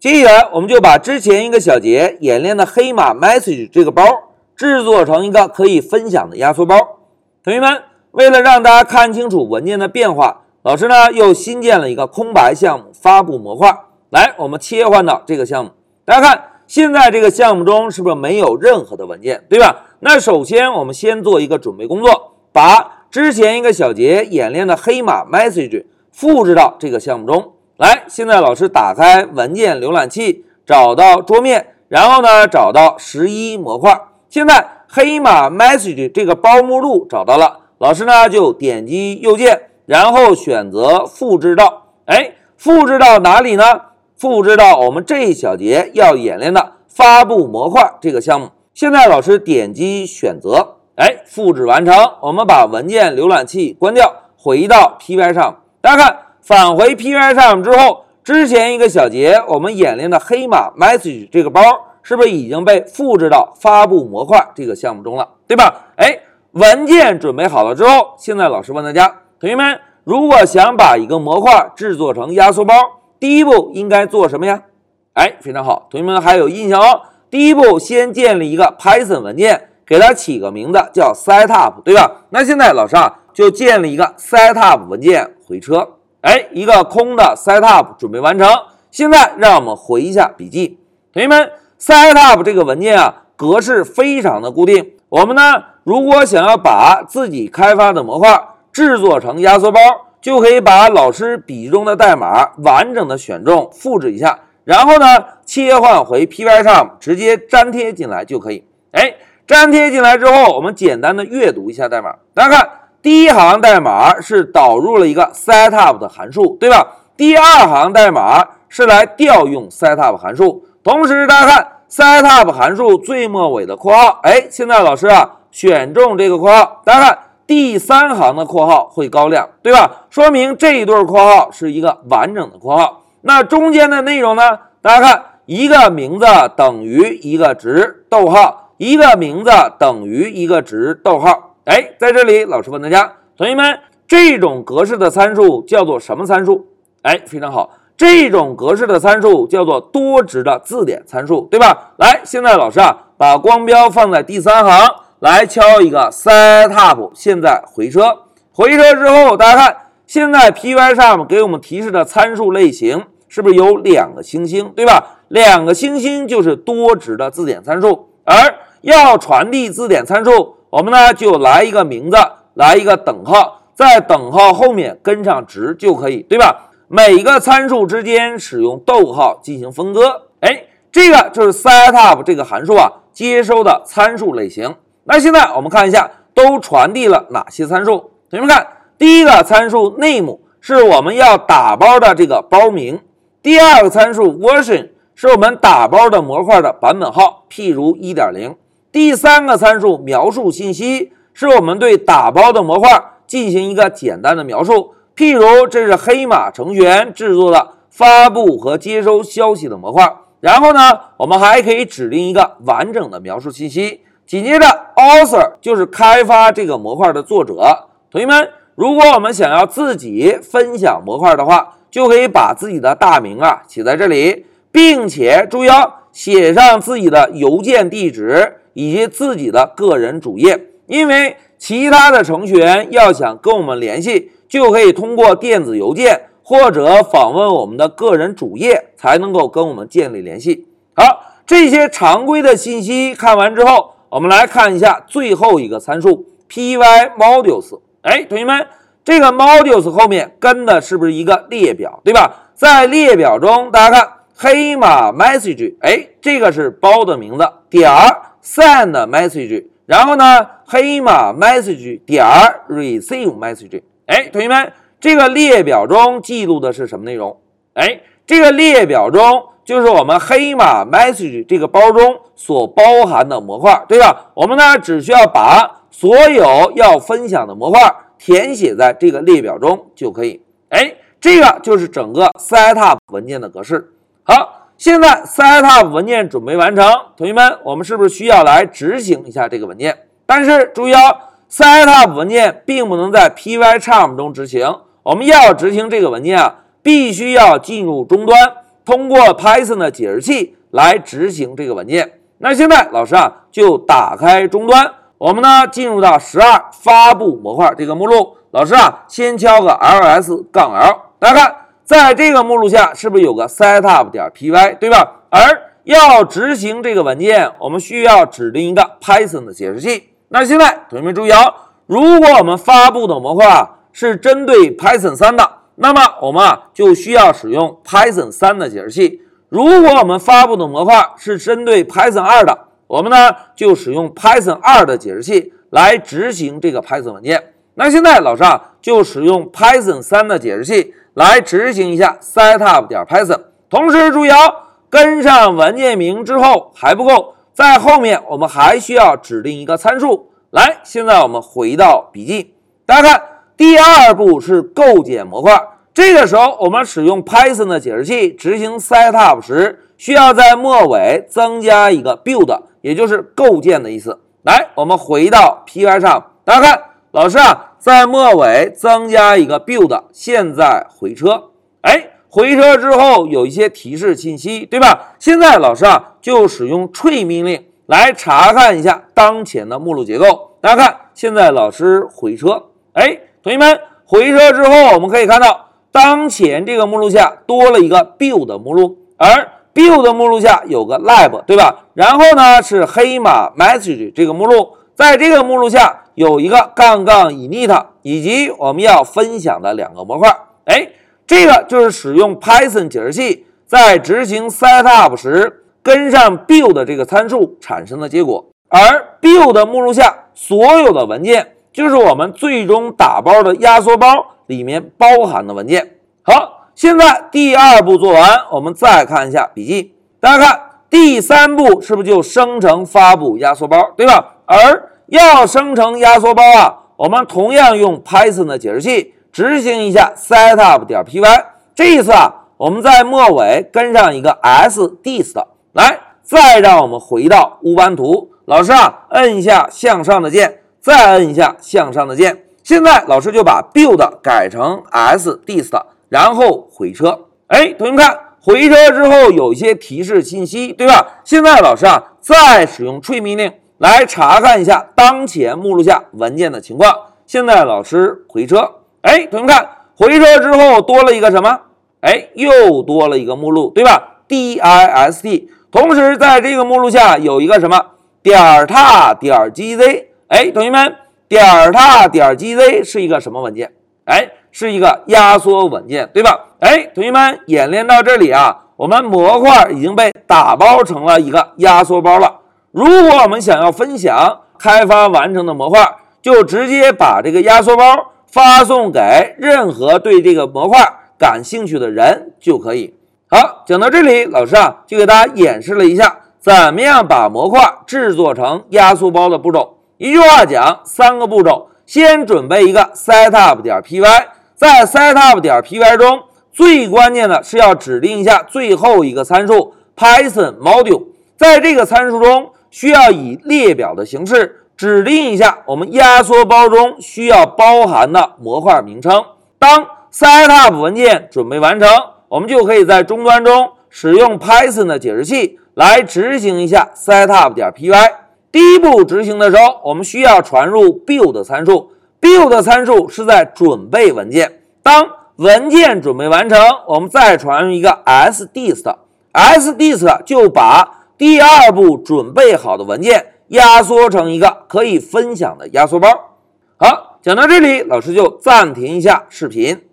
接下来，我们就把之前一个小节演练的黑马 message 这个包制作成一个可以分享的压缩包。同学们，为了让大家看清楚文件的变化，老师呢又新建了一个空白项目发布模块。来，我们切换到这个项目，大家看，现在这个项目中是不是没有任何的文件，对吧？那首先我们先做一个准备工作，把之前一个小节演练的黑马 message 复制到这个项目中。来，现在老师打开文件浏览器，找到桌面，然后呢，找到十一模块。现在黑马 message 这个包目录找到了，老师呢就点击右键，然后选择复制到，哎，复制到哪里呢？复制到我们这一小节要演练的发布模块这个项目。现在老师点击选择，哎，复制完成。我们把文件浏览器关掉，回到 PY 上，大家看。返回 PY 上之后，之前一个小节我们演练的黑马 message 这个包是不是已经被复制到发布模块这个项目中了，对吧？哎，文件准备好了之后，现在老师问大家，同学们，如果想把一个模块制作成压缩包，第一步应该做什么呀？哎，非常好，同学们还有印象哦。第一步，先建立一个 Python 文件，给它起个名字叫 setup，对吧？那现在老师啊，就建立一个 setup 文件回车。哎，一个空的 setup 准备完成。现在让我们回一下笔记，同学们，setup 这个文件啊，格式非常的固定。我们呢，如果想要把自己开发的模块制作成压缩包，就可以把老师笔记中的代码完整的选中，复制一下，然后呢，切换回 Py 上，直接粘贴进来就可以。哎，粘贴进来之后，我们简单的阅读一下代码，大家看。第一行代码是导入了一个 setup 的函数，对吧？第二行代码是来调用 setup 函数。同时，大家看 setup 函数最末尾的括号，哎，现在老师啊选中这个括号，大家看第三行的括号会高亮，对吧？说明这一对括号是一个完整的括号。那中间的内容呢？大家看一个名字等于一个值，逗号，一个名字等于一个值，逗号。哎，在这里，老师问大家，同学们，这种格式的参数叫做什么参数？哎，非常好，这种格式的参数叫做多值的字典参数，对吧？来，现在老师啊，把光标放在第三行，来敲一个 setup，现在回车，回车之后，大家看，现在 Py 上面给我们提示的参数类型是不是有两个星星，对吧？两个星星就是多值的字典参数，而要传递字典参数。我们呢就来一个名字，来一个等号，在等号后面跟上值就可以，对吧？每个参数之间使用逗号进行分割。哎，这个就是 setup 这个函数啊接收的参数类型。那现在我们看一下都传递了哪些参数？同学们看，第一个参数 name 是我们要打包的这个包名，第二个参数 version 是我们打包的模块的版本号，譬如一点零。第三个参数描述信息是我们对打包的模块进行一个简单的描述，譬如这是黑马程序员制作的发布和接收消息的模块。然后呢，我们还可以指定一个完整的描述信息。紧接着，author 就是开发这个模块的作者。同学们，如果我们想要自己分享模块的话，就可以把自己的大名啊写在这里，并且注意哦，写上自己的邮件地址。以及自己的个人主页，因为其他的程序员要想跟我们联系，就可以通过电子邮件或者访问我们的个人主页，才能够跟我们建立联系。好，这些常规的信息看完之后，我们来看一下最后一个参数 pymodules。哎，同学们，这个 modules 后面跟的是不是一个列表，对吧？在列表中，大家看黑马 message，哎，这个是包的名字点儿。send message，然后呢，黑马 message 点儿 receive message。哎，同学们，这个列表中记录的是什么内容？哎，这个列表中就是我们黑马 message 这个包中所包含的模块，对吧？我们呢，只需要把所有要分享的模块填写在这个列表中就可以。哎，这个就是整个 setup 文件的格式。好。现在 setup 文件准备完成，同学们，我们是不是需要来执行一下这个文件？但是注意哦，setup 文件并不能在 Pycharm 中执行。我们要执行这个文件啊，必须要进入终端，通过 Python 的解释器来执行这个文件。那现在老师啊就打开终端，我们呢进入到十二发布模块这个目录。老师啊先敲个 ls 杠 l，大家看，在这个目录下是不是有个 setup 点 py 对吧？而要执行这个文件，我们需要指定一个 Python 的解释器。那现在同学们注意哦，如果我们发布的模块是针对 Python 三的，那么我们啊就需要使用 Python 三的解释器；如果我们发布的模块是针对 Python 二的，我们呢就使用 Python 二的解释器来执行这个 Python 文件。那现在老师啊就使用 Python 三的解释器来执行一下 setup 点 Python。同时注意哦，跟上文件名之后还不够。在后面，我们还需要指定一个参数。来，现在我们回到笔记，大家看，第二步是构建模块。这个时候，我们使用 Python 的解释器执行 setup 时，需要在末尾增加一个 build，也就是构建的意思。来，我们回到 Py 上，大家看，老师啊，在末尾增加一个 build。现在回车，哎。回车之后有一些提示信息，对吧？现在老师啊就使用 tree 命令来查看一下当前的目录结构。大家看，现在老师回车，哎，同学们回车之后，我们可以看到当前这个目录下多了一个 build 目录，而 build 目录下有个 lab，对吧？然后呢是黑马 message 这个目录，在这个目录下有一个杠杠 init 以及我们要分享的两个模块，哎。这个就是使用 Python 解释器在执行 setup 时跟上 build 这个参数产生的结果，而 build 目录下所有的文件就是我们最终打包的压缩包里面包含的文件。好，现在第二步做完，我们再看一下笔记。大家看第三步是不是就生成发布压缩包，对吧？而要生成压缩包啊，我们同样用 Python 的解释器。执行一下 setup 点 py，这一次啊，我们在末尾跟上一个 sdist，来，再让我们回到乌班图。老师啊，摁一下向上的键，再摁一下向上的键。现在老师就把 build 改成 sdist，然后回车。哎，同学们看，回车之后有一些提示信息，对吧？现在老师啊，再使用 tree 命令来查看一下当前目录下文件的情况。现在老师回车。哎，同学们看，回车之后多了一个什么？哎，又多了一个目录，对吧？dist。同时，在这个目录下有一个什么？点儿踏点儿 gz。哎，同学们，点儿踏点儿 gz 是一个什么文件？哎，是一个压缩文件，对吧？哎，同学们，演练到这里啊，我们模块已经被打包成了一个压缩包了。如果我们想要分享开发完成的模块，就直接把这个压缩包。发送给任何对这个模块感兴趣的人就可以。好，讲到这里，老师啊就给大家演示了一下怎么样把模块制作成压缩包的步骤。一句话讲，三个步骤：先准备一个 setup 点 py，在 setup 点 py 中，最关键的是要指定一下最后一个参数 Python module，在这个参数中需要以列表的形式。指定一下我们压缩包中需要包含的模块名称。当 setup 文件准备完成，我们就可以在终端中使用 Python 的解释器来执行一下 setup 点 py。第一步执行的时候，我们需要传入 build 参数。build 参数是在准备文件。当文件准备完成，我们再传入一个 sdist。sdist 就把第二步准备好的文件。压缩成一个可以分享的压缩包。好，讲到这里，老师就暂停一下视频。